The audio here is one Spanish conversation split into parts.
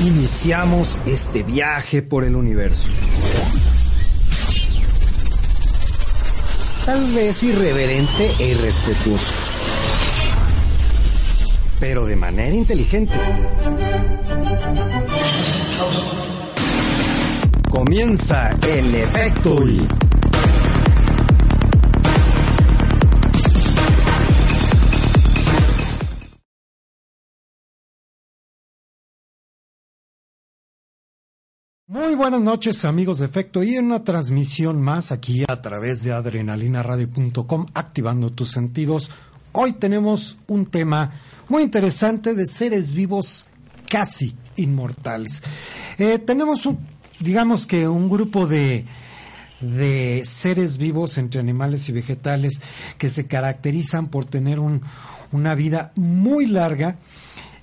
Iniciamos este viaje por el universo. Tal vez irreverente e irrespetuoso. Pero de manera inteligente. Comienza el efecto Muy buenas noches amigos de Efecto y en una transmisión más aquí a través de adrenalinaradio.com activando tus sentidos. Hoy tenemos un tema muy interesante de seres vivos casi inmortales. Eh, tenemos un, digamos que un grupo de, de seres vivos entre animales y vegetales que se caracterizan por tener un, una vida muy larga,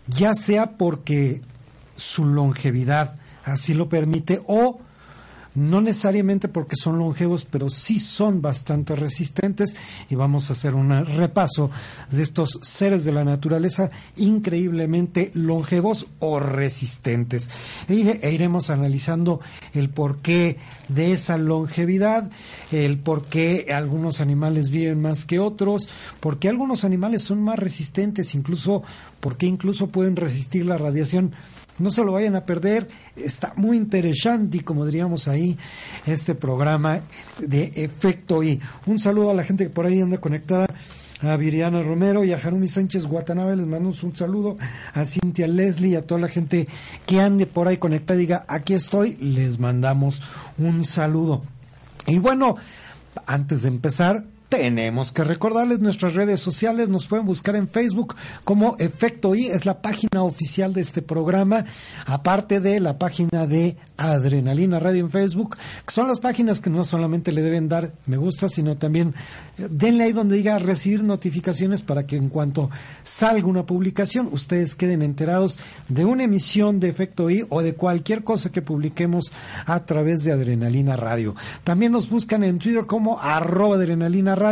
ya sea porque su longevidad así lo permite o no necesariamente porque son longevos, pero sí son bastante resistentes y vamos a hacer un repaso de estos seres de la naturaleza increíblemente longevos o resistentes. E, e iremos analizando el porqué de esa longevidad, el por qué algunos animales viven más que otros, por qué algunos animales son más resistentes, incluso porque incluso pueden resistir la radiación no se lo vayan a perder, está muy interesante, como diríamos ahí, este programa de Efecto Y. Un saludo a la gente que por ahí anda conectada a Viriana Romero y a Jarumi Sánchez Guatanabe, les mandamos un saludo, a Cintia Leslie y a toda la gente que ande por ahí conectada, diga, aquí estoy, les mandamos un saludo. Y bueno, antes de empezar, tenemos que recordarles nuestras redes sociales, nos pueden buscar en Facebook como Efecto I, es la página oficial de este programa, aparte de la página de Adrenalina Radio en Facebook, que son las páginas que no solamente le deben dar me gusta, sino también eh, denle ahí donde diga recibir notificaciones para que en cuanto salga una publicación, ustedes queden enterados de una emisión de Efecto I o de cualquier cosa que publiquemos a través de Adrenalina Radio. También nos buscan en Twitter como arroba Adrenalina Radio,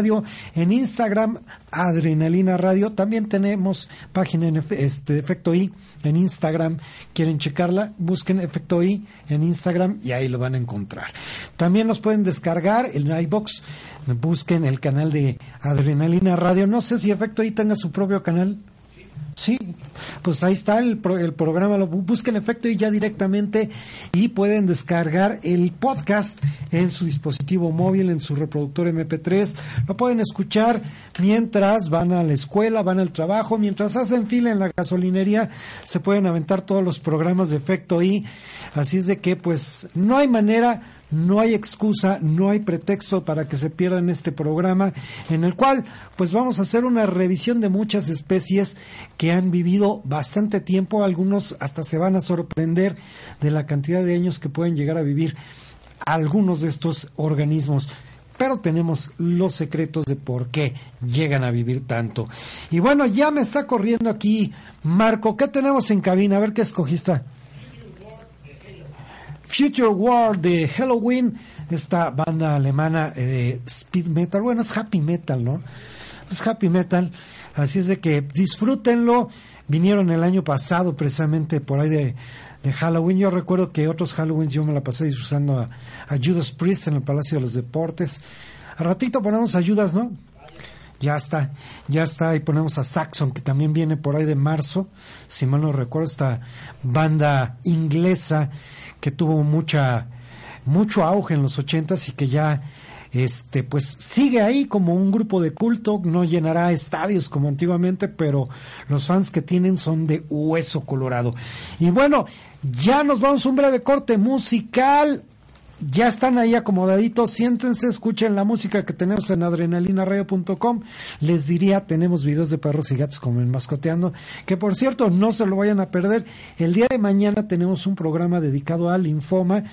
en Instagram Adrenalina Radio. También tenemos página en este, Efecto I en Instagram. ¿Quieren checarla? Busquen Efecto I en Instagram y ahí lo van a encontrar. También nos pueden descargar el iBox. Busquen el canal de Adrenalina Radio. No sé si Efecto I tenga su propio canal. Sí, pues ahí está el, el programa, lo busquen efecto y ya directamente y pueden descargar el podcast en su dispositivo móvil, en su reproductor MP3. Lo pueden escuchar mientras van a la escuela, van al trabajo, mientras hacen fila en la gasolinería, se pueden aventar todos los programas de efecto y así es de que pues no hay manera no hay excusa, no hay pretexto para que se pierdan este programa en el cual pues vamos a hacer una revisión de muchas especies que han vivido bastante tiempo, algunos hasta se van a sorprender de la cantidad de años que pueden llegar a vivir algunos de estos organismos pero tenemos los secretos de por qué llegan a vivir tanto. Y bueno, ya me está corriendo aquí Marco, ¿qué tenemos en cabina? A ver qué escogiste. Future War de Halloween, esta banda alemana eh, de speed metal, bueno, es happy metal, ¿no? Es happy metal, así es de que disfrútenlo. Vinieron el año pasado precisamente por ahí de, Halloween. Yo recuerdo que otros Halloween yo me la pasé disfrutando a, a Judas Priest en el Palacio de los Deportes. A ratito ponemos ayudas, ¿no? Ya está, ya está. Y ponemos a Saxon, que también viene por ahí de marzo, si mal no recuerdo, esta banda inglesa que tuvo mucha mucho auge en los ochentas y que ya este pues sigue ahí como un grupo de culto, no llenará estadios como antiguamente, pero los fans que tienen son de hueso colorado. Y bueno, ya nos vamos a un breve corte musical ya están ahí acomodaditos, siéntense, escuchen la música que tenemos en adrenalinaradio.com. Les diría, tenemos videos de perros y gatos como en Mascoteando, que por cierto, no se lo vayan a perder. El día de mañana tenemos un programa dedicado al linfoma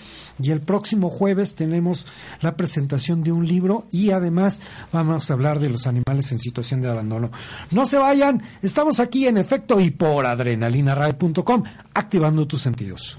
y el próximo jueves tenemos la presentación de un libro y además vamos a hablar de los animales en situación de abandono. No se vayan, estamos aquí en efecto y por adrenalinaradio.com, activando tus sentidos.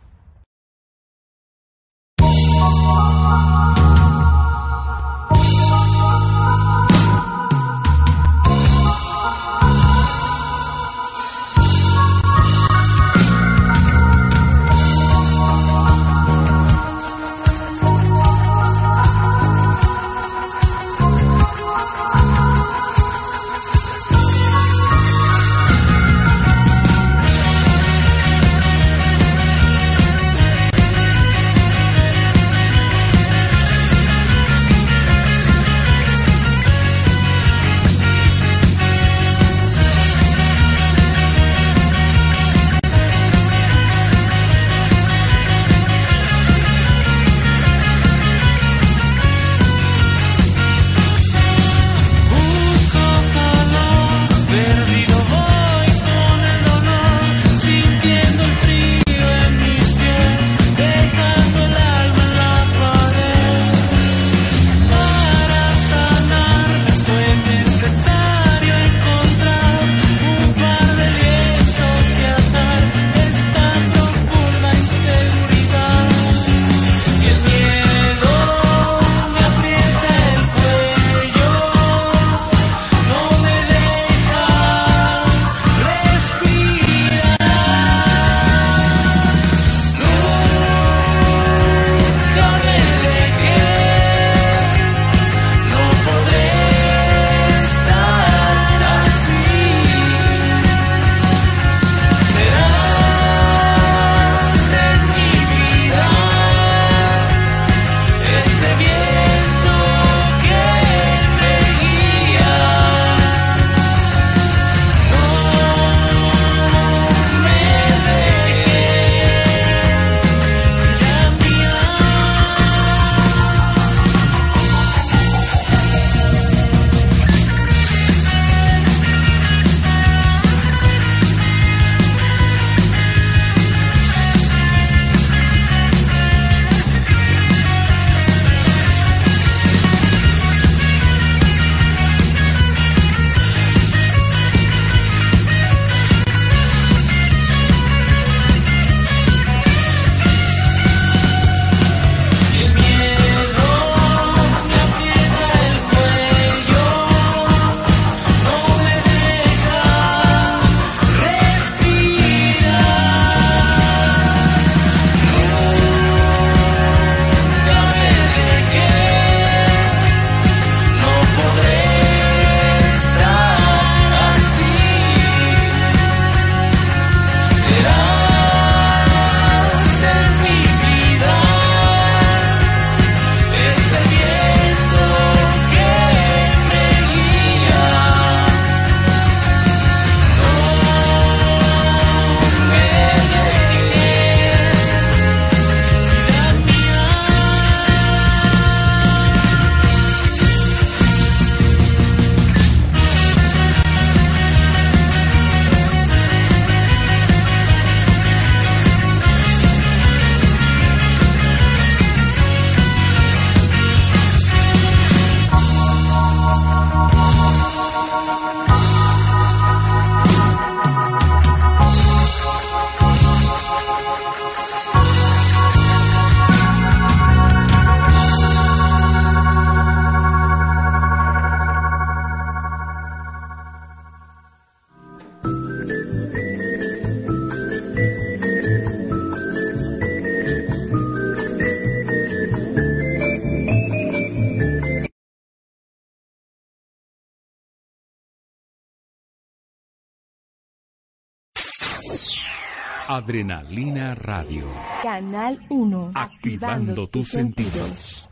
Adrenalina Radio. Canal 1. Activando tus sentidos.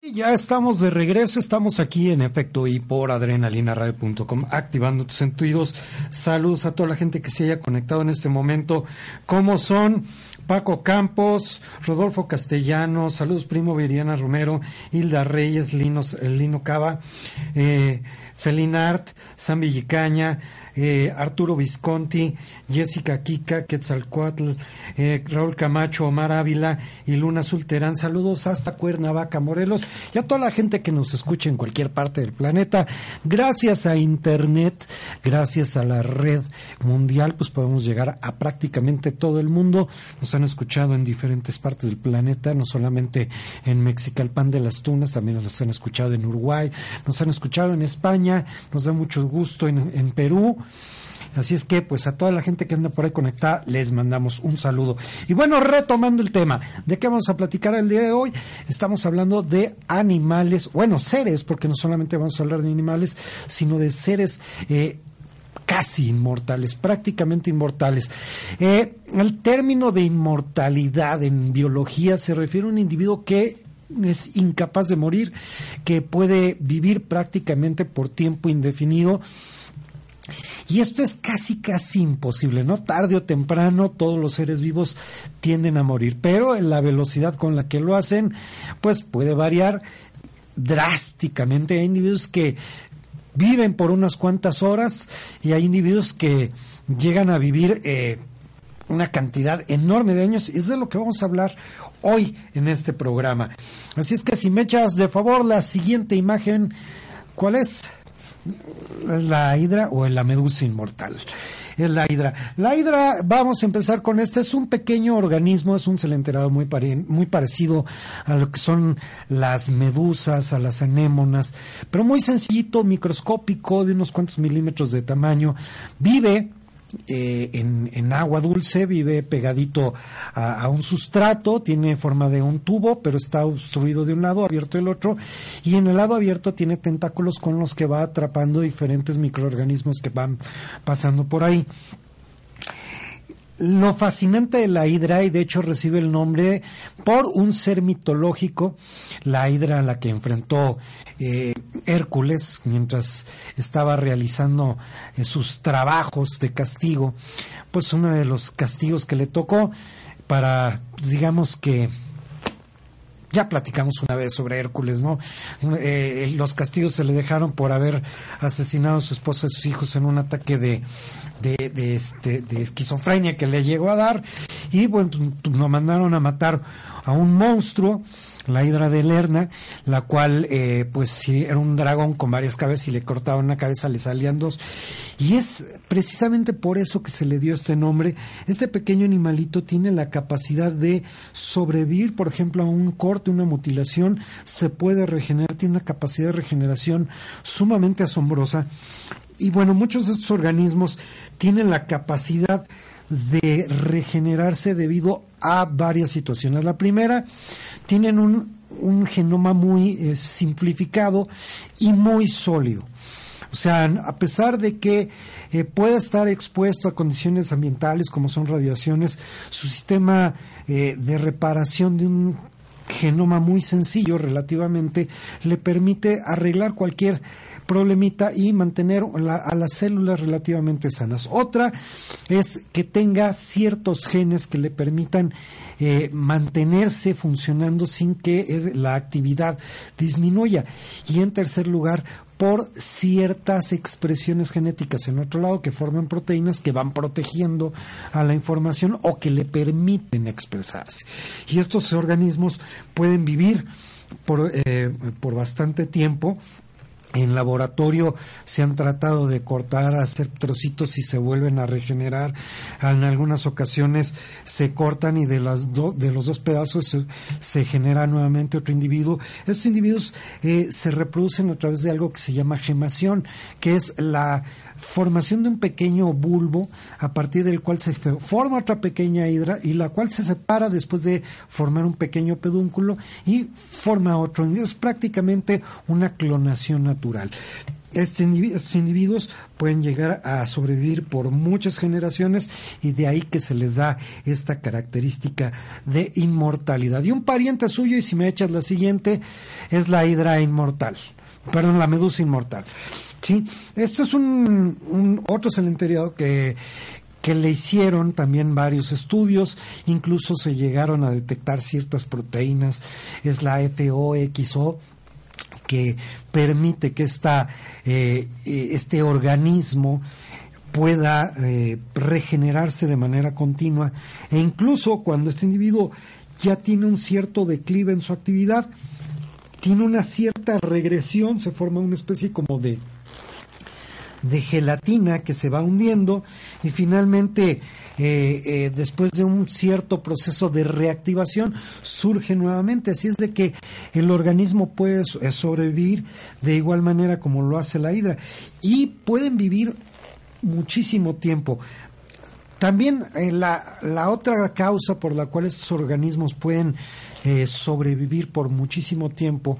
Ya estamos de regreso, estamos aquí en efecto y por adrenalinaradio.com activando tus sentidos. Saludos a toda la gente que se haya conectado en este momento. ¿Cómo son? Paco Campos, Rodolfo Castellano, saludos primo Viriana Romero, Hilda Reyes, Lino, Lino Cava, eh, Felinart, San Villicaña, eh, Arturo Visconti, Jessica Kika, Quetzalcoatl, eh, Raúl Camacho, Omar Ávila y Luna Sulterán. Saludos hasta Cuernavaca, Morelos y a toda la gente que nos escucha en cualquier parte del planeta. Gracias a Internet, gracias a la red mundial, pues podemos llegar a prácticamente todo el mundo. Nos han escuchado en diferentes partes del planeta, no solamente en Mexicalpan de las Tunas, también nos han escuchado en Uruguay, nos han escuchado en España, nos da mucho gusto en, en Perú. Así es que, pues a toda la gente que anda por ahí conectada, les mandamos un saludo. Y bueno, retomando el tema, ¿de qué vamos a platicar el día de hoy? Estamos hablando de animales, bueno, seres, porque no solamente vamos a hablar de animales, sino de seres eh, casi inmortales, prácticamente inmortales. Eh, el término de inmortalidad en biología se refiere a un individuo que es incapaz de morir, que puede vivir prácticamente por tiempo indefinido y esto es casi, casi imposible, ¿no? Tarde o temprano todos los seres vivos tienden a morir, pero la velocidad con la que lo hacen, pues puede variar drásticamente. Hay individuos que viven por unas cuantas horas y hay individuos que llegan a vivir eh, una cantidad enorme de años. Es de lo que vamos a hablar hoy en este programa. Así es que si me echas de favor la siguiente imagen, ¿cuál es? La hidra o la medusa inmortal. Es la hidra. La hidra, vamos a empezar con este, es un pequeño organismo, es un celenterado muy, muy parecido a lo que son las medusas, a las anémonas, pero muy sencillito, microscópico, de unos cuantos milímetros de tamaño. Vive eh, en, agua dulce, vive pegadito a, un sustrato, tiene forma de un tubo, pero está obstruido de un lado, abierto del otro, y en el lado abierto tiene tentáculos con los que va atrapando diferentes microorganismos que van pasando por ahí. Lo fascinante de la hidra, y de hecho recibe el nombre por un ser mitológico, la hidra a la que enfrentó eh, Hércules mientras estaba realizando eh, sus trabajos de castigo, pues uno de los castigos que le tocó para, digamos que ya platicamos una vez sobre Hércules, ¿no? Eh, los castigos se le dejaron por haber asesinado a su esposa y sus hijos en un ataque de, de, este, de esquizofrenia que le llegó a dar. Y bueno, lo mandaron a matar a un monstruo, la hidra de Lerna, la cual, eh, pues sí, era un dragón con varias cabezas y le cortaban una cabeza, le salían dos. Y es precisamente por eso que se le dio este nombre. Este pequeño animalito tiene la capacidad de sobrevivir, por ejemplo, a un corte, una mutilación, se puede regenerar, tiene una capacidad de regeneración sumamente asombrosa. Y bueno, muchos de estos organismos tienen la capacidad de regenerarse debido a varias situaciones. La primera, tienen un, un genoma muy eh, simplificado y muy sólido. O sea, a pesar de que eh, pueda estar expuesto a condiciones ambientales como son radiaciones, su sistema eh, de reparación de un genoma muy sencillo relativamente le permite arreglar cualquier problemita y mantener a las células relativamente sanas. Otra es que tenga ciertos genes que le permitan eh, mantenerse funcionando sin que la actividad disminuya. Y en tercer lugar, por ciertas expresiones genéticas en otro lado que forman proteínas que van protegiendo a la información o que le permiten expresarse. Y estos organismos pueden vivir por, eh, por bastante tiempo en laboratorio se han tratado de cortar, hacer trocitos y se vuelven a regenerar. En algunas ocasiones se cortan y de, las de los dos pedazos se, genera nuevamente otro individuo. Estos individuos eh, se reproducen a través de algo que se llama gemación, que es la formación de un pequeño bulbo a partir del cual se forma otra pequeña hidra y la cual se separa después de formar un pequeño pedúnculo y forma otro. Es prácticamente una clonación natural. este estos individuos pueden llegar a sobrevivir por muchas generaciones y de ahí que se les da esta característica de inmortalidad. Y un pariente suyo, y si me echas la siguiente, es la hidra inmortal, perdón, la medusa inmortal. Sí, esto es un, otro cementerio que, que le hicieron también varios estudios, incluso se llegaron a detectar ciertas proteínas, es la FOXO, que permite que esta, eh, eh, este organismo pueda eh, regenerarse de manera continua e incluso cuando este individuo ya tiene un cierto declive en su actividad, tiene una cierta regresión, se forma una especie como de de gelatina que se va hundiendo y finalmente eh, eh, después de un cierto proceso de reactivación surge nuevamente. Así es de que el organismo puede eh, sobrevivir de igual manera como lo hace la hidra y pueden vivir muchísimo tiempo. También la, la, otra causa por la cual estos organismos pueden sobrevivir por muchísimo tiempo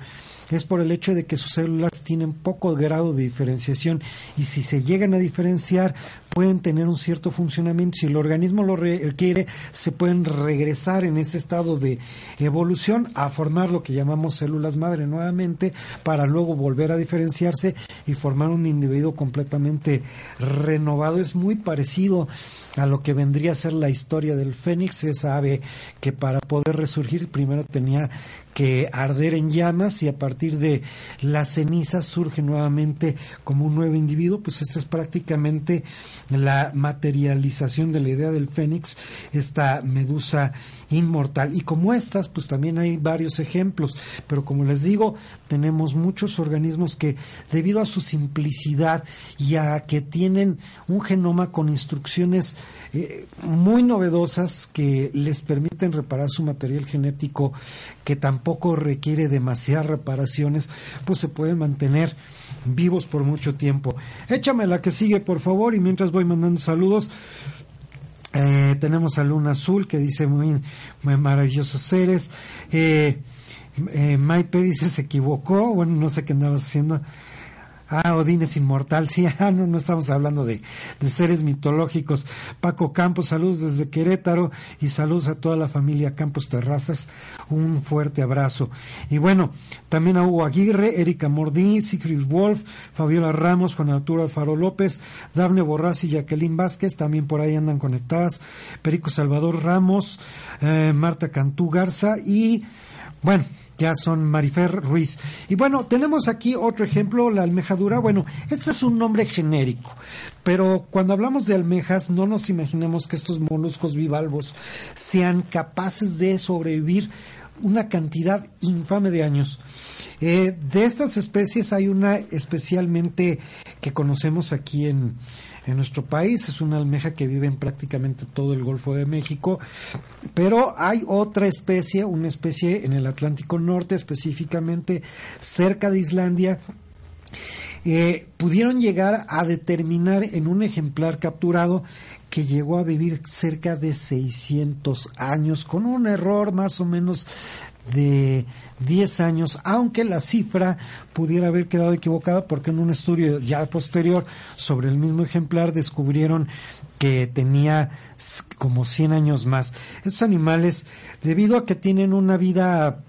es por el hecho de que sus células tienen poco grado de diferenciación y si se llegan a diferenciar pueden tener un cierto funcionamiento. Si el organismo lo requiere, se pueden regresar en ese estado de evolución a formar lo que llamamos células madre nuevamente para luego volver a diferenciarse y formar un individuo completamente renovado. Es muy parecido a lo que vendría a ser la historia del fénix. Se sabe que para poder resurgir tenía que arder en llamas y a partir de las cenizas surge nuevamente como un nuevo individuo, pues esta es prácticamente la materialización de la idea del fénix, esta medusa inmortal. Y como estas, pues también hay varios ejemplos, pero como les digo, tenemos muchos organismos que debido a su simplicidad y a que tienen un genoma con instrucciones eh, muy novedosas que les permiten reparar su material genético, que tampoco requiere demasiadas reparaciones, pues se pueden mantener vivos por mucho tiempo. Échame la que sigue, por favor, y mientras voy mandando saludos. Eh, tenemos a Luna Azul que dice muy, maravillosos seres. Eh, eh, dice se equivocó. Bueno, no sé qué andabas haciendo. Ah, Odín es inmortal, sí, ah, no, no estamos hablando de, seres mitológicos. Paco Campos, saludos desde Querétaro y saludos a toda la familia Campos Terrazas. Un fuerte abrazo. Y bueno, también a Hugo Aguirre, Erika Mordí, Sigrid Wolf, Fabiola Ramos, Juan Arturo Alfaro López, Dafne Borrás y Jacqueline Vázquez, también por ahí andan conectadas. Perico Salvador Ramos, eh, Marta Cantú Garza y bueno, ya son Marifer Ruiz. Y bueno, tenemos aquí otro ejemplo, la almejadura. Bueno, este es un nombre genérico, pero cuando hablamos de almejas no nos imaginemos que estos moluscos bivalvos sean capaces de sobrevivir una cantidad infame de años. Eh, de estas especies hay una especialmente que conocemos aquí en, en nuestro país. Es una almeja que vive en prácticamente todo el Golfo de México. Pero hay otra especie, una especie en el Atlántico Norte, específicamente cerca de Islandia. Eh, pudieron llegar a determinar en un ejemplar capturado que llegó a vivir cerca de 600 años, con un error más o menos de 10 años, aunque la cifra pudiera haber quedado equivocada porque en un estudio ya posterior sobre el mismo ejemplar descubrieron que tenía como 100 años más. Estos animales, debido a que tienen una vida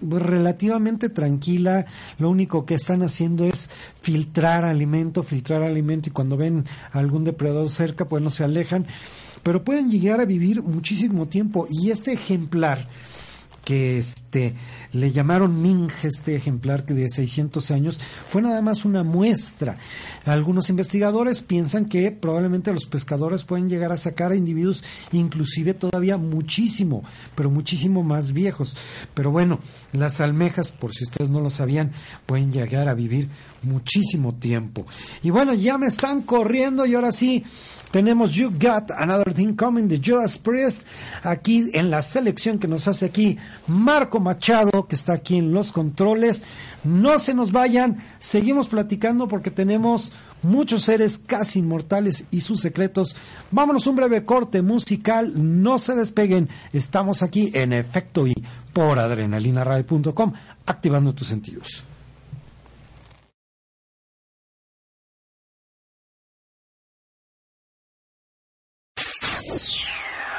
relativamente tranquila, lo único que están haciendo es filtrar alimento, filtrar alimento y cuando ven algún depredador cerca, pues no se alejan, pero pueden llegar a vivir muchísimo tiempo y este ejemplar que este le llamaron Ming este ejemplar de 600 años fue nada más una muestra. Algunos investigadores piensan que probablemente los pescadores pueden llegar a sacar a individuos inclusive todavía muchísimo, pero muchísimo más viejos. Pero bueno, las almejas, por si ustedes no lo sabían, pueden llegar a vivir muchísimo tiempo. Y bueno, ya me están corriendo y ahora sí tenemos You Got Another Thing Coming de Judas Priest aquí en la selección que nos hace aquí Marco Machado que está aquí en los controles. No se nos vayan, seguimos platicando porque tenemos muchos seres casi inmortales y sus secretos. Vámonos un breve corte musical, no se despeguen, estamos aquí en efecto y por adrenalinaradio.com activando tus sentidos.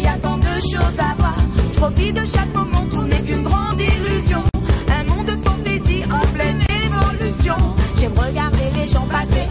il y a tant de choses à voir. Je profite de chaque moment, tout n'est qu'une grande illusion. Un monde de fantaisie en pleine évolution. J'aime regarder les gens passer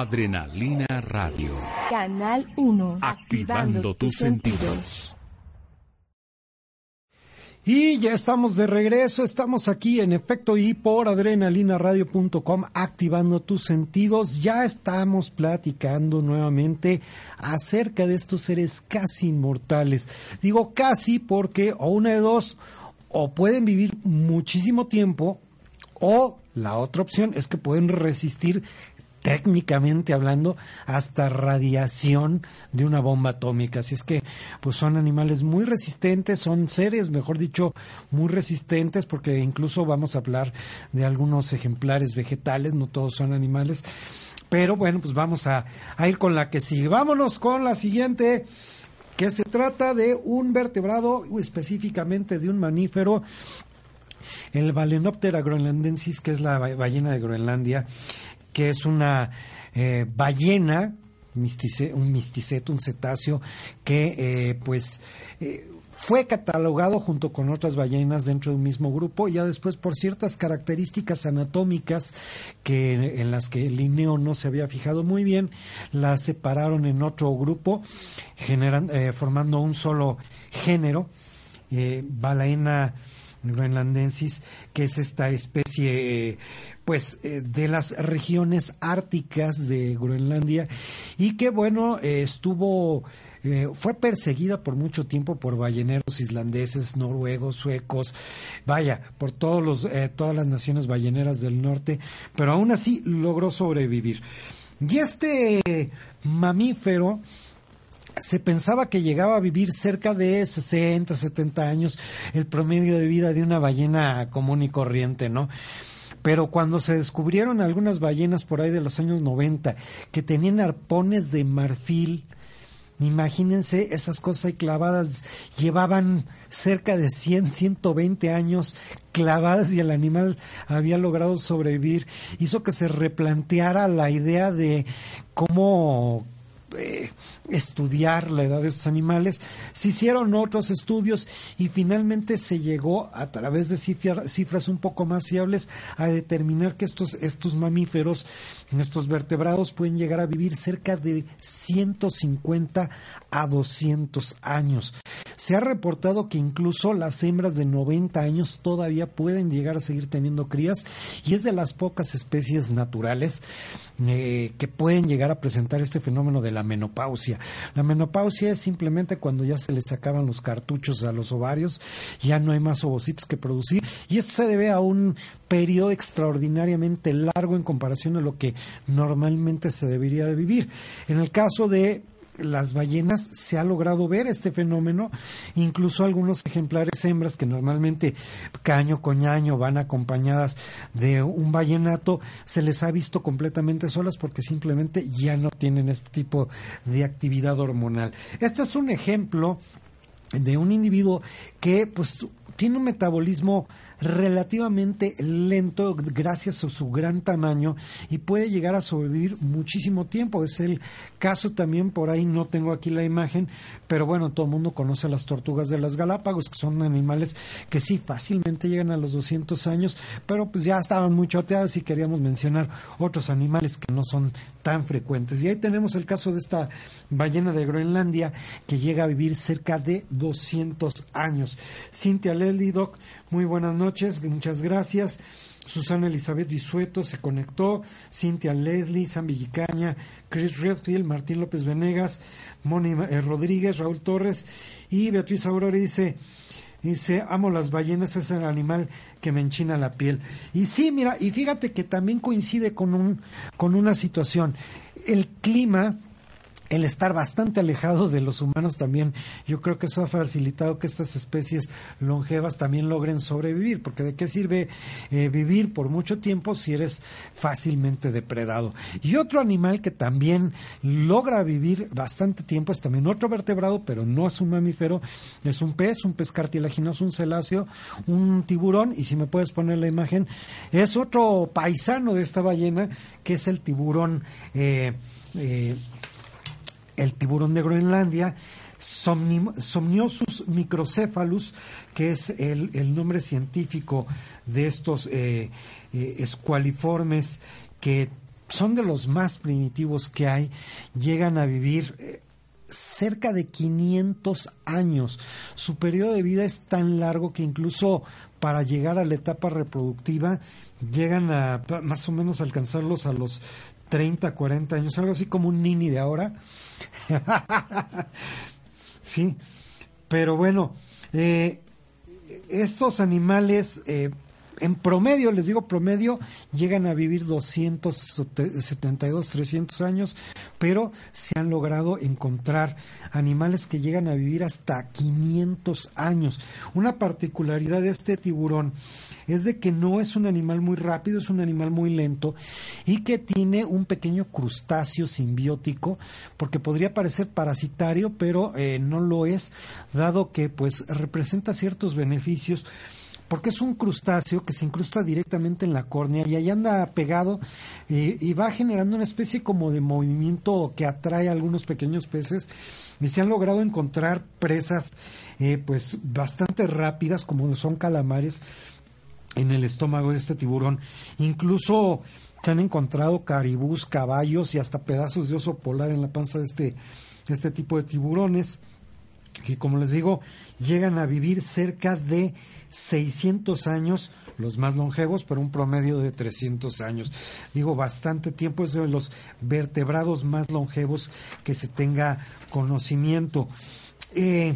Adrenalina Radio. Canal 1. Activando tus sentidos. Y ya estamos de regreso, estamos aquí en efecto y por adrenalinaradio.com activando tus sentidos. Ya estamos platicando nuevamente acerca de estos seres casi inmortales. Digo casi porque o una de dos, o pueden vivir muchísimo tiempo o la otra opción es que pueden resistir técnicamente hablando, hasta radiación de una bomba atómica. Así es que, pues son animales muy resistentes, son seres, mejor dicho, muy resistentes, porque incluso vamos a hablar de algunos ejemplares vegetales, no todos son animales. Pero bueno, pues vamos a, ir con la que sigue. Vámonos con la siguiente que se trata de un vertebrado, específicamente de un mamífero el Balenoptera groenlandensis, que es la ballena de Groenlandia, que es una eh, ballena, un misticeto, un cetáceo, que eh, pues eh, fue catalogado junto con otras ballenas dentro de un mismo grupo. Y ya después por ciertas características anatómicas que en las que Linneo no se había fijado muy bien, la separaron en otro grupo, formando un solo género, balaena groenlandensis, que es esta especie pues eh, de las regiones árticas de Groenlandia y que bueno eh, estuvo eh, fue perseguida por mucho tiempo por balleneros islandeses, noruegos, suecos, vaya, por todos los, todas las naciones balleneras del norte, pero aún así logró sobrevivir. Y este mamífero se pensaba que llegaba a vivir cerca de 60, 70 años, el promedio de vida de una ballena común y corriente, ¿no? Pero cuando se descubrieron algunas ballenas por ahí de los años 90 que tenían arpones de marfil, Imagínense esas cosas clavadas, llevaban cerca de 100, 120 años clavadas y el animal había logrado sobrevivir. Hizo que se replanteara la idea de cómo eh, estudiar la edad de estos animales. Se hicieron otros estudios y finalmente se llegó a través de cifras un poco más fiables a determinar que estos, estos mamíferos, estos vertebrados pueden llegar a vivir cerca de 150 a 200 años. Se ha reportado que incluso las hembras de 90 años todavía pueden llegar a seguir teniendo crías y es de las pocas especies naturales eh, que pueden llegar a presentar este fenómeno de la menopausia. La menopausia es simplemente cuando ya se les acaban los cartuchos a los ovarios, ya no hay más ovocitos que producir y esto se debe a un periodo extraordinariamente largo en comparación a lo que normalmente se debería de vivir. En el caso de las ballenas se ha logrado ver este fenómeno, incluso algunos ejemplares hembras que normalmente caño con año van acompañadas de un ballenato, se les ha visto completamente solas porque simplemente ya no tienen este tipo de actividad hormonal. Este es un ejemplo de un individuo que pues tiene un metabolismo relativamente lento gracias a su gran tamaño y puede llegar a sobrevivir muchísimo tiempo. Es el caso también, por ahí no tengo aquí la imagen, pero bueno, todo el mundo conoce las tortugas de las Galápagos, que son animales que sí fácilmente llegan a los 200 años, pero pues ya estaban muy choteadas y queríamos mencionar otros animales que no son tan frecuentes. Y ahí tenemos el caso de esta ballena de Groenlandia que llega a vivir cerca de 200 años. Cintia Leslie Doc, muy buenas noches muchas gracias. Susana Elizabeth Disueto se conectó, Cintia Leslie, Sam Villicaña, Chris Redfield, Martín López Venegas, Moni eh, Rodríguez, Raúl Torres y Beatriz Aurora dice, dice, amo las ballenas, es el animal que me enchina la piel. Y sí, mira, y fíjate que también coincide con, un, con una situación. El clima el estar bastante alejado de los humanos también, yo creo que eso ha facilitado que estas especies longevas también logren sobrevivir, porque de qué sirve eh, vivir por mucho tiempo si eres fácilmente depredado. Y otro animal que también logra vivir bastante tiempo es también otro vertebrado, pero no es un mamífero, es un pez, un pez cartilaginoso, un celáceo, un tiburón, y si me puedes poner la imagen, es otro paisano de esta ballena, que es el tiburón. Eh, eh, el tiburón de Groenlandia, Somniosus microcephalus, que es el, nombre científico de estos eh, eh, escualiformes que son de los más primitivos que hay, llegan a vivir eh, cerca de 500 años. Su periodo de vida es tan largo que incluso para llegar a la etapa reproductiva llegan a más o menos alcanzarlos a los 30, 40 años, algo así como un nini de ahora. sí, pero bueno, eh, estos animales eh, en promedio, les digo promedio, llegan a vivir 272, 300 años, pero se han logrado encontrar animales que llegan a vivir hasta 500 años. Una particularidad de este tiburón es de que no es un animal muy rápido, es un animal muy lento y que tiene un pequeño crustáceo simbiótico, porque podría parecer parasitario, pero eh, no lo es, dado que pues representa ciertos beneficios porque es un crustáceo que se incrusta directamente en la córnea y ahí anda pegado eh, y va generando una especie como de movimiento que atrae a algunos pequeños peces y se han logrado encontrar presas eh, pues bastante rápidas como son calamares en el estómago de este tiburón. Incluso se han encontrado caribús, caballos y hasta pedazos de oso polar en la panza de este, de este tipo de tiburones que como les digo, llegan a vivir cerca de 600 años, los más longevos, pero un promedio de 300 años. Digo, bastante tiempo, es de los vertebrados más longevos que se tenga conocimiento. Eh,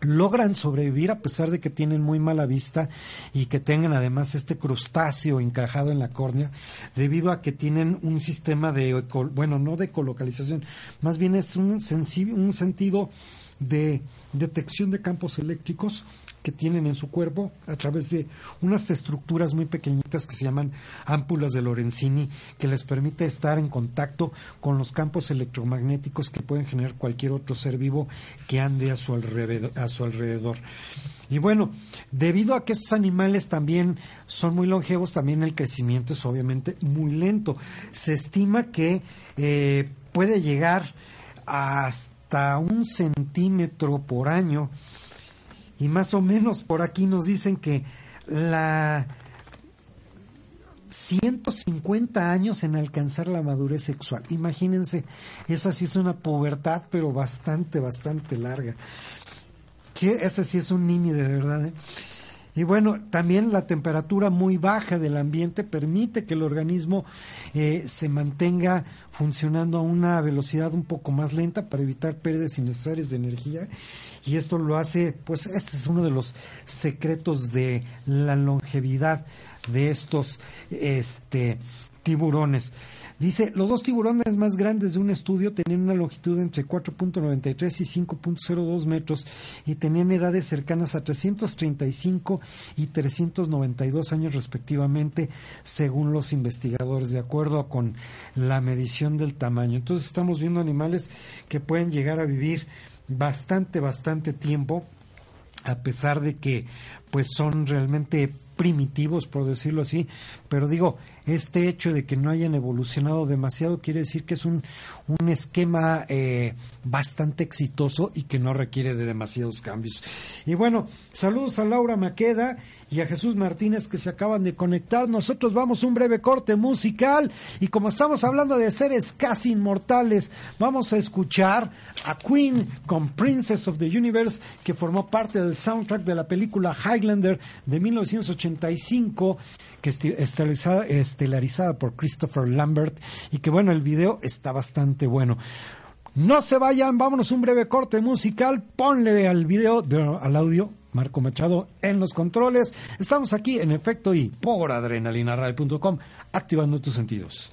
logran sobrevivir a pesar de que tienen muy mala vista y que tengan además este crustáceo encajado en la córnea, debido a que tienen un sistema de, bueno, no de colocalización, más bien es un, un sentido de detección de campos eléctricos que tienen en su cuerpo a través de unas estructuras muy pequeñitas que se llaman ámpulas de Lorenzini, que les permite estar en contacto con los campos electromagnéticos que pueden generar cualquier otro ser vivo que ande a su alrededor. A su alrededor. Y bueno, debido a que estos animales también son muy longevos, también el crecimiento es obviamente muy lento. Se estima que eh, puede llegar hasta un centímetro por año. Y más o menos por aquí nos dicen que la 150 años en alcanzar la madurez sexual. Imagínense, esa sí es una pubertad, pero bastante, bastante larga. Sí, ese sí es un niño de verdad. ¿eh? Y bueno, también la temperatura muy baja del ambiente permite que el organismo eh, se mantenga funcionando a una velocidad un poco más lenta para evitar pérdidas innecesarias de energía. Y esto lo hace, pues este es uno de los secretos de la longevidad de estos este, tiburones. Dice, los dos tiburones más grandes de un estudio tenían una longitud entre 4.93 y 5.02 metros y tenían edades cercanas a 335 y 392 años respectivamente, según los investigadores, de acuerdo con la medición del tamaño. Entonces estamos viendo animales que pueden llegar a vivir bastante, bastante tiempo a pesar de que pues son realmente primitivos, por decirlo así, pero digo, este hecho de que no hayan evolucionado demasiado quiere decir que es un, un esquema eh, bastante exitoso y que no requiere de demasiados cambios. Y bueno, saludos a Laura Maqueda y a Jesús Martínez que se acaban de conectar. Nosotros vamos a un breve corte musical y como estamos hablando de seres casi inmortales, vamos a escuchar a Queen con Princess of the Universe que formó parte del soundtrack de la película Highlander de 1985 que estelarizada, estelarizada por Christopher Lambert y que bueno, el video está bastante bueno. No se vayan, vámonos un breve corte musical, ponle al video, al audio, Marco Machado en los controles. Estamos aquí en efecto y por adrenalinaradio.com, activando tus sentidos.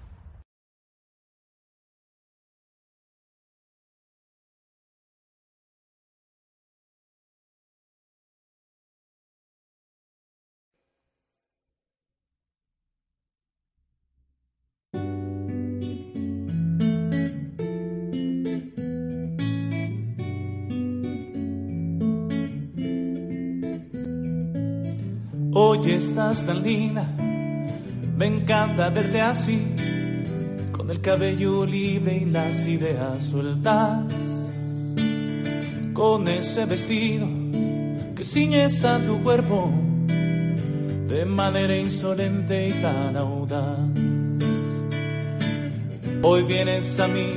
Hoy estás tan linda, me encanta verte así, con el cabello libre y las ideas sueltas, con ese vestido que ciñes a tu cuerpo de manera insolente y tan audaz. Hoy vienes a mí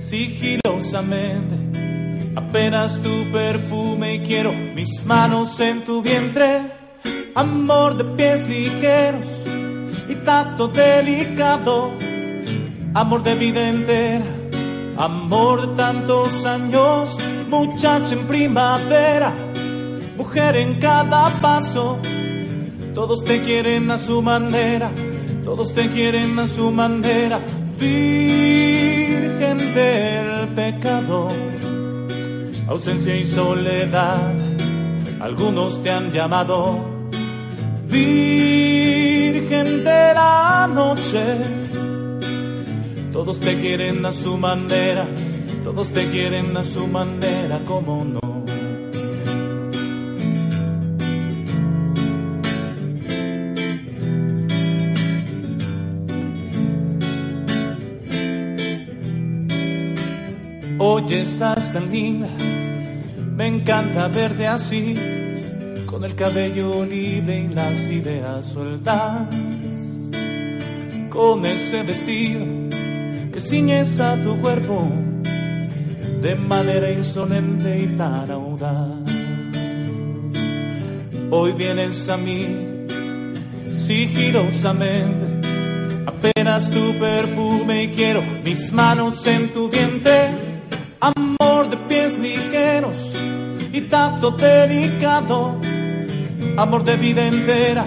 sigilosamente, apenas tu perfume y quiero mis manos en tu vientre, amor de pies ligeros y tacto delicado, amor de vida entera, amor de tantos años, muchacha en primavera, mujer en cada paso, todos te quieren a su manera todos te quieren a su manera, virgen del pecado, ausencia y soledad, algunos te han llamado virgen de la noche, todos te quieren a su manera, todos te quieren a su manera, como no. Hoy estás tan linda, me encanta verte así, con el cabello libre y las ideas sueltas, con ese vestido que ciñes a tu cuerpo de manera insolente y tan audaz. Hoy vienes a mí sigilosamente, apenas tu perfume y quiero mis manos en tu diente amor de pies ligeros y tacto delicado, amor de vida entera,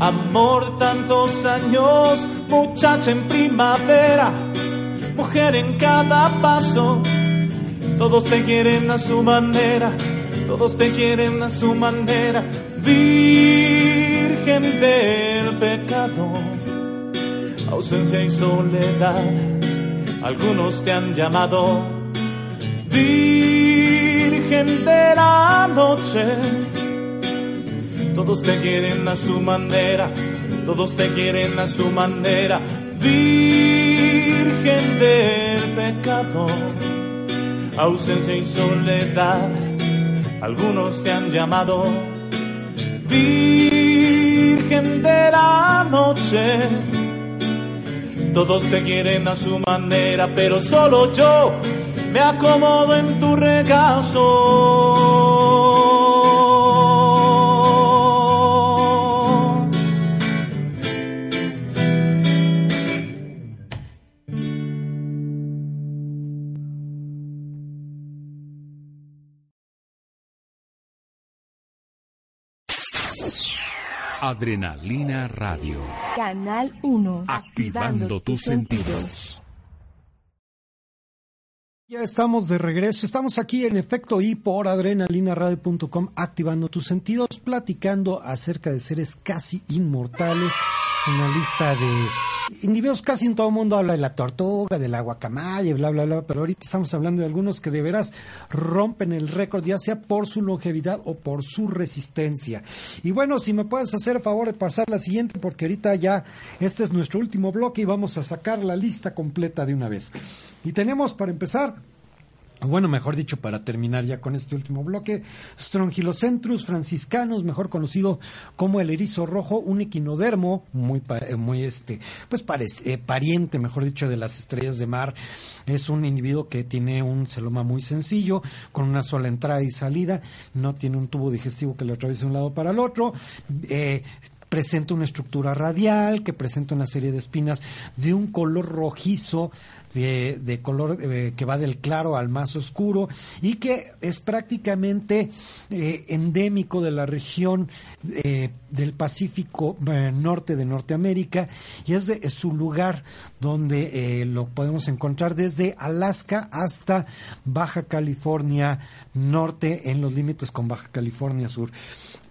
amor tantos años, muchacha en primavera, mujer en cada paso, todos te quieren a su manera, todos te quieren a su manera, virgen del pecado, ausencia y soledad, algunos te han llamado Virgen de la noche. Todos te quieren a su manera, todos te quieren a su manera. Virgen del pecado, ausencia y soledad, algunos te han llamado. Virgen de la noche, todos te quieren a su manera, pero solo yo me acomodo en tu regazo. Adrenalina Radio. Canal 1. Activando, tus sentidos. Ya estamos de regreso. Estamos aquí en efecto y por adrenalinaradio.com activando tus sentidos, platicando acerca de seres casi inmortales. Una lista de individuos, casi en todo el mundo habla de la tortuga, de la guacamaya, bla, bla, bla. Pero ahorita estamos hablando de algunos que de veras rompen el récord, ya sea por su longevidad o por su resistencia. Y bueno, si me puedes hacer el favor de pasar la siguiente, porque ahorita ya este es nuestro último bloque y vamos a sacar la lista completa de una vez. Y tenemos para empezar bueno, mejor dicho, para terminar ya con este último bloque, Strongylocentrus franciscanus, mejor conocido como el erizo rojo, un equinodermo muy, eh, muy este, pues parece, eh, pariente, mejor dicho, de las estrellas de mar. Es un individuo que tiene un celoma muy sencillo, con una sola entrada y salida, no tiene un tubo digestivo que le atraviese de un lado para el otro. Eh, presenta una estructura radial que presenta una serie de espinas de un color rojizo de, color eh, que va del claro al más oscuro y que es prácticamente eh, endémico de la región eh, del Pacífico norte de Norteamérica y es, su lugar donde lo podemos encontrar desde Alaska hasta Baja California Norte en los límites con Baja California Sur.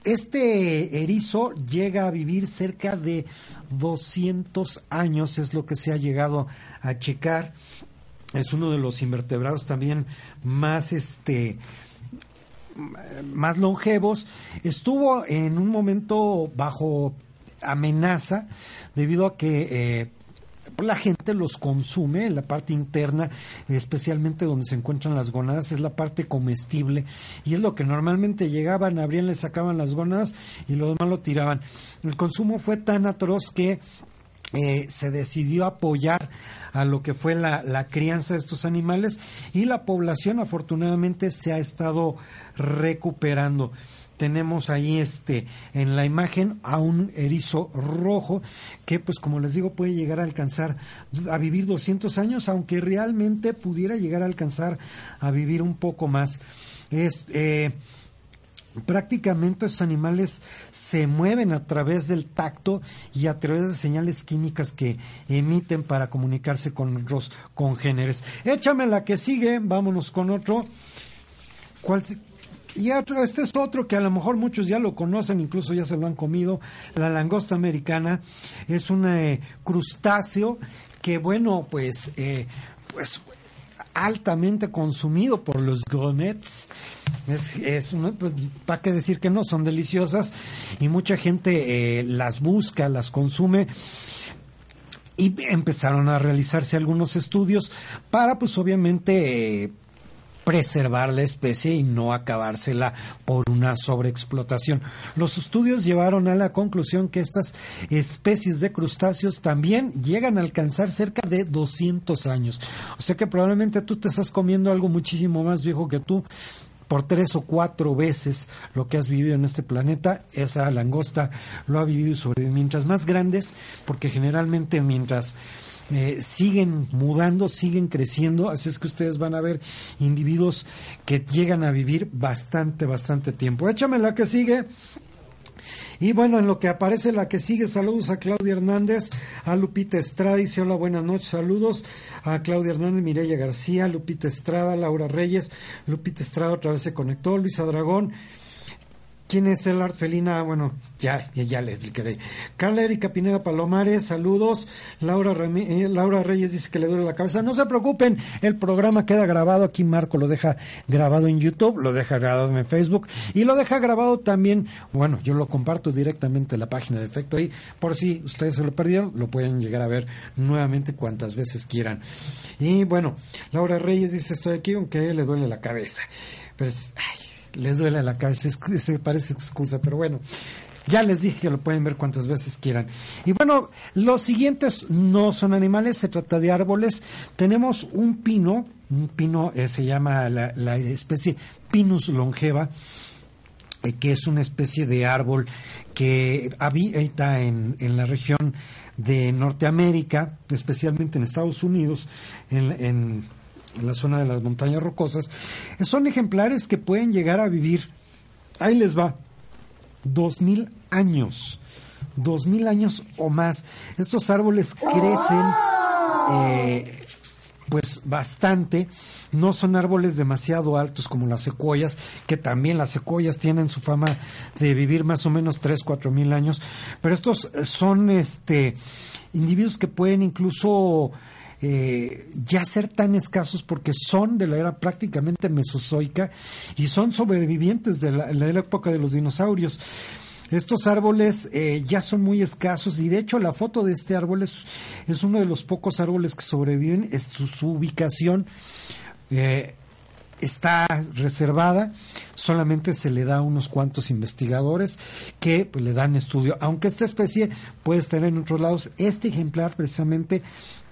Este erizo llega a vivir cerca de 200 años, es lo que se ha llegado a checar. Es uno de los invertebrados también más este más longevos. Estuvo en un momento bajo amenaza debido a que eh, la gente los consume en la parte interna, especialmente donde se encuentran las gónadas, es la parte comestible y es lo que normalmente llegaban, abrían, le sacaban las gónadas y lo demás lo tiraban. El consumo fue tan atroz que eh, se decidió apoyar a lo que fue la, la, crianza de estos animales y la población afortunadamente se ha estado recuperando. Tenemos ahí este en la imagen a un erizo rojo que pues como les digo puede llegar a alcanzar a vivir 200 años aunque realmente pudiera llegar a alcanzar a vivir un poco más. Es eh, prácticamente esos animales se mueven a través del tacto y a través de señales químicas que emiten para comunicarse con otros congéneres. Échame la que sigue, vámonos con otro. ¿Cuál, y este es otro que a lo mejor muchos ya lo conocen, incluso ya se lo han comido. La langosta americana es un eh, crustáceo que, bueno, pues, eh, pues altamente consumido por los gourmets. Es, es pues, ¿para qué decir que no? Son deliciosas y mucha gente eh, las busca, las consume y empezaron a realizarse algunos estudios para pues obviamente preservar la especie y no acabársela por una sobreexplotación. Los estudios llevaron a la conclusión que estas especies de crustáceos también llegan a alcanzar cerca de 200 años. O sea que probablemente tú te estás comiendo algo muchísimo más viejo que tú por tres o cuatro veces lo que has vivido en este planeta, esa langosta lo ha vivido sobre mientras más grandes, porque generalmente mientras eh, siguen mudando, siguen creciendo, así es que ustedes van a ver individuos que llegan a vivir bastante, bastante tiempo. Échame la que sigue. Y bueno, en lo que aparece la que sigue, saludos a Claudia Hernández, a Lupita Estrada, dice hola, buenas noches, saludos a Claudia Hernández, Mireya García, Lupita Estrada, Laura Reyes, Lupita Estrada otra vez se conectó, Luisa Dragón, ¿Quién es el Felina? Bueno, ya, ya, ya le explicaré. Carla Erika Pineda Palomares, saludos. Laura, eh, Laura Reyes dice que le duele la cabeza. No se preocupen, el programa queda grabado. Aquí Marco lo deja grabado en YouTube, lo deja grabado en Facebook y lo deja grabado también. Bueno, yo lo comparto directamente en la página de Efecto ahí. Por si ustedes se lo perdieron, lo pueden llegar a ver nuevamente cuantas veces quieran. Y bueno, Laura Reyes dice: Estoy aquí, aunque le duele la cabeza. Pues, ay les duele la cabeza, se parece excusa, pero bueno, ya les dije que lo pueden ver cuantas veces quieran. Y bueno, los siguientes no son animales, se trata de árboles. Tenemos un pino, un pino eh, se llama la, especie Pinus longeva, eh, que es una especie de árbol que habita en, en la región de Norteamérica, especialmente en Estados Unidos, en en la zona de las montañas rocosas, son ejemplares que pueden llegar a vivir, ahí les va, dos mil años, dos mil años o más. Estos árboles crecen eh, pues bastante, no son árboles demasiado altos como las secuoyas, que también las secuoyas tienen su fama de vivir más o menos tres, cuatro mil años, pero estos son este individuos que pueden incluso eh, ya ser tan escasos porque son de la era prácticamente mesozoica y son sobrevivientes de la, época de los dinosaurios. Estos árboles eh, ya son muy escasos y de hecho la foto de este árbol es, es uno de los pocos árboles que sobreviven, su, ubicación. Eh, está reservada, solamente se le da a unos cuantos investigadores que pues, le dan estudio. Aunque esta especie puede estar en otros lados, este ejemplar precisamente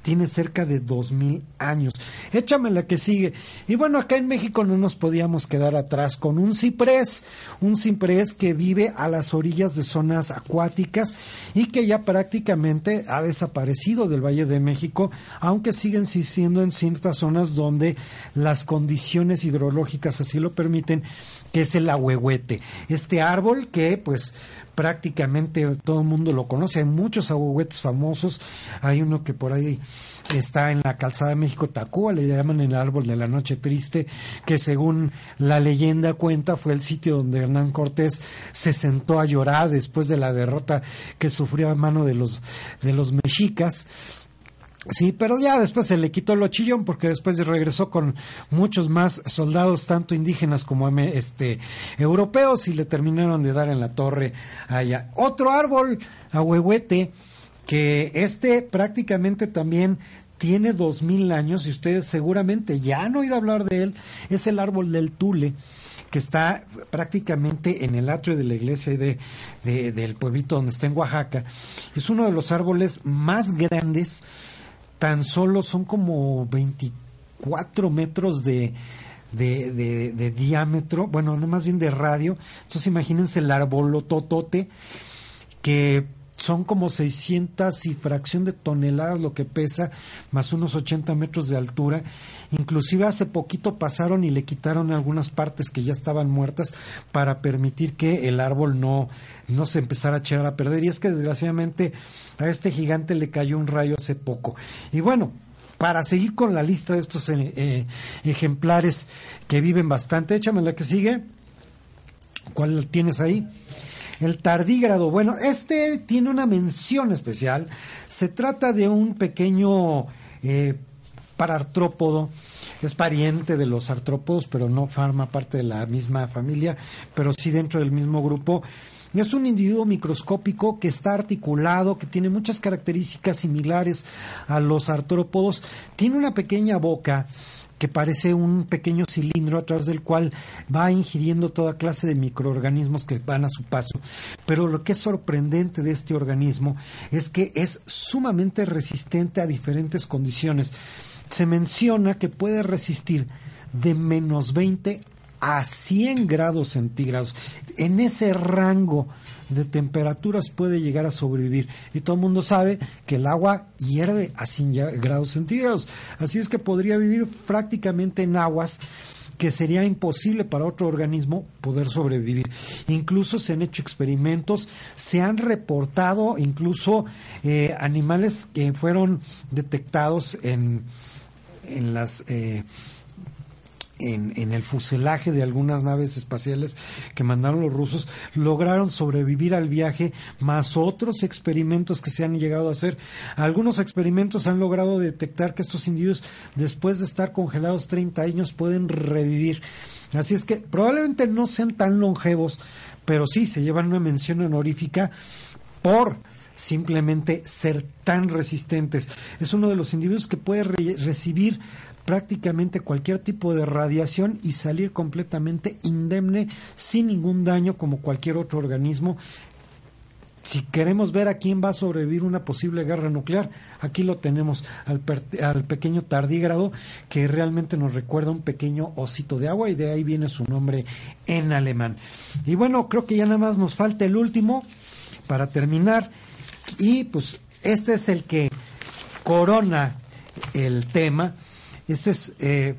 tiene cerca de dos mil años. Échame la que sigue. Y bueno, acá en México no nos podíamos quedar atrás con un ciprés, un ciprés que vive a las orillas de zonas acuáticas y que ya prácticamente ha desaparecido del Valle de México, aunque siguen existiendo en ciertas zonas donde las condiciones hidrológicas así lo permiten, que es el ahuehuete. Este árbol que pues prácticamente todo el mundo lo conoce. Hay muchos ahuehuetes famosos. Hay uno que por ahí está en la calzada de México, Tacuba, le llaman el árbol de la noche triste, que según la leyenda cuenta fue el sitio donde Hernán Cortés se sentó a llorar después de la derrota que sufrió a mano de los, de los mexicas. Sí, pero ya después se le quitó el chillón porque después regresó con muchos más soldados, tanto indígenas como este, europeos, y le terminaron de dar en la torre allá. Otro árbol, ahuehuete, que este prácticamente también tiene dos mil años y ustedes seguramente ya han oído hablar de él, es el árbol del tule que está prácticamente en el atrio de la iglesia y de, del pueblito donde está en Oaxaca. Es uno de los árboles más grandes, tan solo son como 24 metros de, de, de, diámetro, bueno, no más bien de radio. Entonces imagínense el árbol totote que son como 600 y fracción de toneladas lo que pesa, más unos 80 metros de altura. Inclusive hace poquito pasaron y le quitaron algunas partes que ya estaban muertas para permitir que el árbol no, no se empezara a echar a perder. Y es que desgraciadamente a este gigante le cayó un rayo hace poco. Y bueno, para seguir con la lista de estos eh, eh, ejemplares que viven bastante, échame la que sigue. ¿Cuál tienes ahí? El tardígrado, bueno, este tiene una mención especial. Se trata de un pequeño eh, parartrópodo. Es pariente de los artrópodos, pero no forma parte de la misma familia, pero sí dentro del mismo grupo. Es un individuo microscópico que está articulado, que tiene muchas características similares a los artrópodos. Tiene una pequeña boca que parece un pequeño cilindro a través del cual va ingiriendo toda clase de microorganismos que van a su paso. Pero lo que es sorprendente de este organismo es que es sumamente resistente a diferentes condiciones. Se menciona que puede resistir de menos 20 a 100 grados centígrados. En ese rango de temperaturas puede llegar a sobrevivir. Y todo el mundo sabe que el agua hierve a 100 grados centígrados. Así es que podría vivir prácticamente en aguas que sería imposible para otro organismo poder sobrevivir. Incluso se han hecho experimentos, se han reportado incluso eh, animales que fueron detectados en, en las... Eh, en, el fuselaje de algunas naves espaciales que mandaron los rusos, lograron sobrevivir al viaje, más otros experimentos que se han llegado a hacer. Algunos experimentos han logrado detectar que estos individuos, después de estar congelados 30 años, pueden revivir. Así es que probablemente no sean tan longevos, pero sí se llevan una mención honorífica por simplemente ser tan resistentes. Es uno de los individuos que puede recibir prácticamente cualquier tipo de radiación y salir completamente indemne sin ningún daño como cualquier otro organismo. Si queremos ver a quién va a sobrevivir una posible guerra nuclear, aquí lo tenemos al, al pequeño tardígrado que realmente nos recuerda un pequeño osito de agua y de ahí viene su nombre en alemán. Y bueno, creo que ya nada más nos falta el último para terminar y pues este es el que corona el tema este es eh,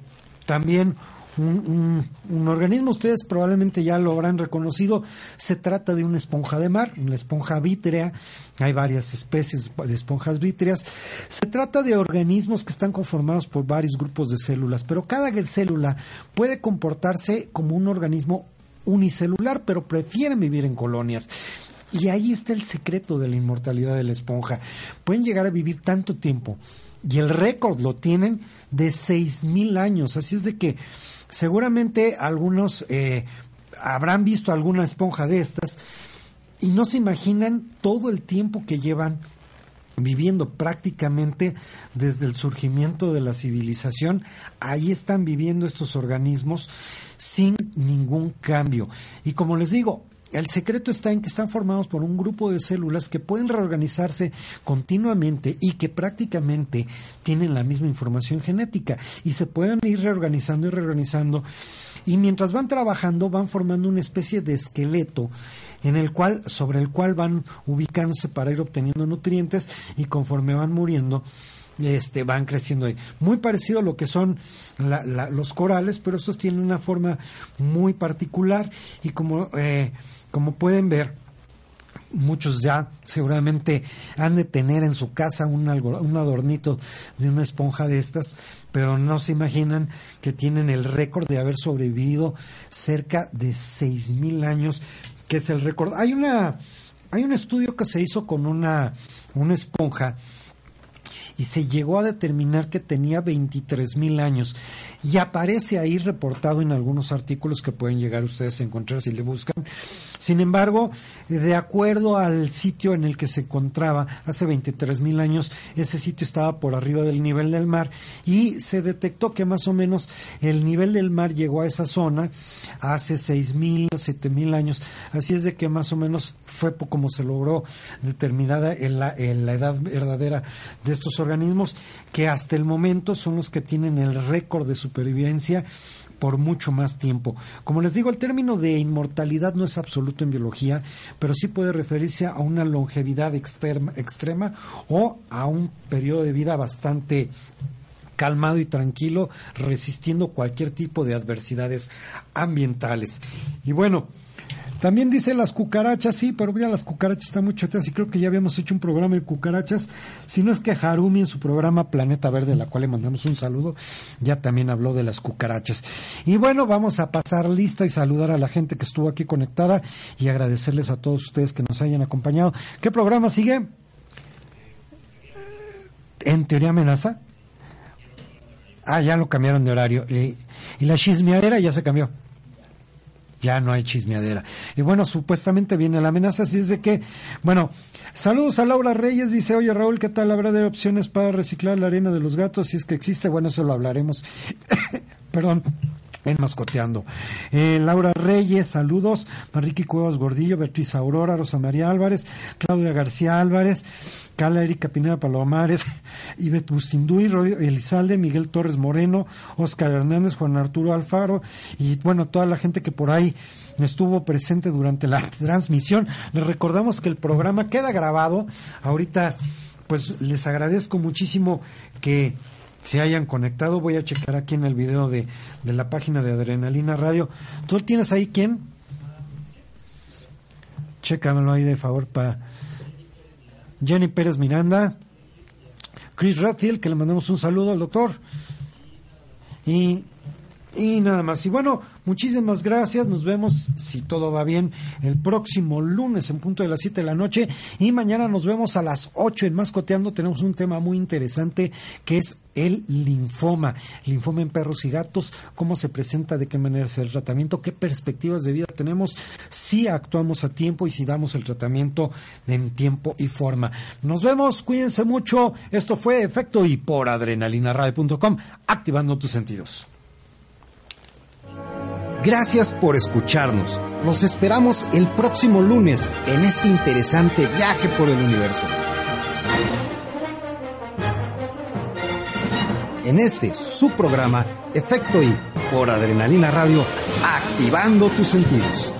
también un, organismo, ustedes probablemente ya lo habrán reconocido, se trata de una esponja de mar, una esponja vítrea, hay varias especies de esponjas vítreas, se trata de organismos que están conformados por varios grupos de células, pero cada célula puede comportarse como un organismo unicelular, pero prefieren vivir en colonias. Y ahí está el secreto de la inmortalidad de la esponja. Pueden llegar a vivir tanto tiempo y el récord lo tienen de seis mil años. Así es de que seguramente algunos eh, habrán visto alguna esponja de estas y no se imaginan todo el tiempo que llevan viviendo prácticamente desde el surgimiento de la civilización. Ahí están viviendo estos organismos sin ningún cambio. Y como les digo, el secreto está en que están formados por un grupo de células que pueden reorganizarse continuamente y que prácticamente tienen la misma información genética y se pueden ir reorganizando y reorganizando y mientras van trabajando van formando una especie de esqueleto en el cual sobre el cual van ubicándose para ir obteniendo nutrientes y conforme van muriendo este, van creciendo. Muy parecido a lo que son los corales, pero estos tienen una forma muy particular y como eh, como pueden ver, muchos ya seguramente han de tener en su casa un, un adornito de una esponja de estas, pero no se imaginan que tienen el récord de haber sobrevivido cerca de seis mil años, que es el récord. Hay una hay un estudio que se hizo con una, una esponja y se llegó a determinar que tenía 23 mil años. Y aparece ahí reportado en algunos artículos que pueden llegar ustedes a encontrar si le buscan. Sin embargo, de acuerdo al sitio en el que se encontraba hace 23 mil años, ese sitio estaba por arriba del nivel del mar y se detectó que más o menos el nivel del mar llegó a esa zona hace 6 mil, 7 mil años. Así es de que más o menos fue como se logró determinada la, la edad verdadera de estos organismos, que hasta el momento son los que tienen el récord de supervivencia por mucho más tiempo. Como les digo, el término de inmortalidad no es absoluto en biología, pero sí puede referirse a una longevidad extrema, extrema o a un periodo de vida bastante calmado y tranquilo, resistiendo cualquier tipo de adversidades ambientales. Y bueno, también dice las cucarachas, sí, pero ya las cucarachas están muy choteadas y creo que ya habíamos hecho un programa de cucarachas. Si no es que Harumi en su programa Planeta Verde, la cual le mandamos un saludo, ya también habló de las cucarachas. Y bueno, vamos a pasar lista y saludar a la gente que estuvo aquí conectada y agradecerles a todos ustedes que nos hayan acompañado. ¿Qué programa sigue? En teoría amenaza. Ah, ya lo cambiaron de horario. Y, y la chismeadera ya se cambió ya no hay chismeadera. Y bueno, supuestamente viene la amenaza, así es de que, bueno, saludos a Laura Reyes, dice, oye Raúl, ¿qué tal habrá de opciones para reciclar la arena de los gatos? Si es que existe, bueno, eso lo hablaremos. Perdón en Mascoteando. Eh, Laura Reyes, saludos. Marriqui Cuevas Gordillo, Beatriz Aurora, Rosa María Álvarez, Claudia García Álvarez, Carla Erika Pineda Palomares, Ivette Bustinduy, Roy Elizalde, Miguel Torres Moreno, Oscar Hernández, Juan Arturo Alfaro y bueno, toda la gente que por ahí estuvo presente durante la transmisión. Les recordamos que el programa queda grabado. Ahorita, pues les agradezco muchísimo que se hayan conectado. Voy a checar aquí en el video de, de la página de Adrenalina Radio. ¿Tú tienes ahí quién? Chécamelo ahí de favor para Jenny Pérez Miranda, Chris Radfield, que le mandamos un saludo al doctor. Y, y nada más. Y bueno, Muchísimas gracias. Nos vemos, si todo va bien, el próximo lunes en punto de las 7 de la noche. Y mañana nos vemos a las 8 en Mascoteando. Tenemos un tema muy interesante que es el linfoma. Linfoma en perros y gatos. Cómo se presenta, de qué manera es el tratamiento, qué perspectivas de vida tenemos si actuamos a tiempo y si damos el tratamiento en tiempo y forma. Nos vemos, cuídense mucho. Esto fue Efecto y por adrenalinaradio.com, activando tus sentidos. Gracias por escucharnos. Los esperamos el próximo lunes en este interesante viaje por el universo. En este, su programa, Efecto I, por Adrenalina Radio, activando tus sentidos.